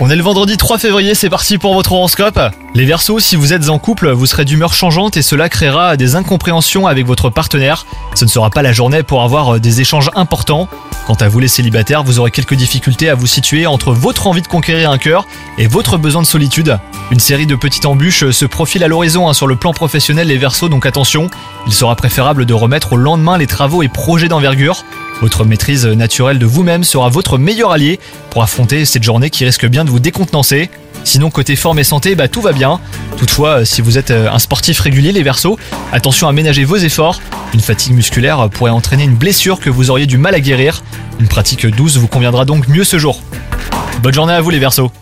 On est le vendredi 3 février, c'est parti pour votre horoscope. Les Verseaux, si vous êtes en couple, vous serez d'humeur changeante et cela créera des incompréhensions avec votre partenaire. Ce ne sera pas la journée pour avoir euh, des échanges importants. Quant à vous les célibataires, vous aurez quelques difficultés à vous situer entre votre envie de conquérir un cœur et votre besoin de solitude. Une série de petites embûches se profile à l'horizon hein, sur le plan professionnel les Verseaux, donc attention, il sera préférable de remettre au lendemain les travaux et projets d'envergure. Votre maîtrise naturelle de vous-même sera votre meilleur allié pour affronter cette journée qui risque bien de vous décontenancer. Sinon, côté forme et santé, bah, tout va bien. Toutefois, si vous êtes euh, un sportif régulier, les versos, attention à ménager vos efforts. Une fatigue musculaire pourrait entraîner une blessure que vous auriez du mal à guérir. Une pratique douce vous conviendra donc mieux ce jour. Bonne journée à vous les versos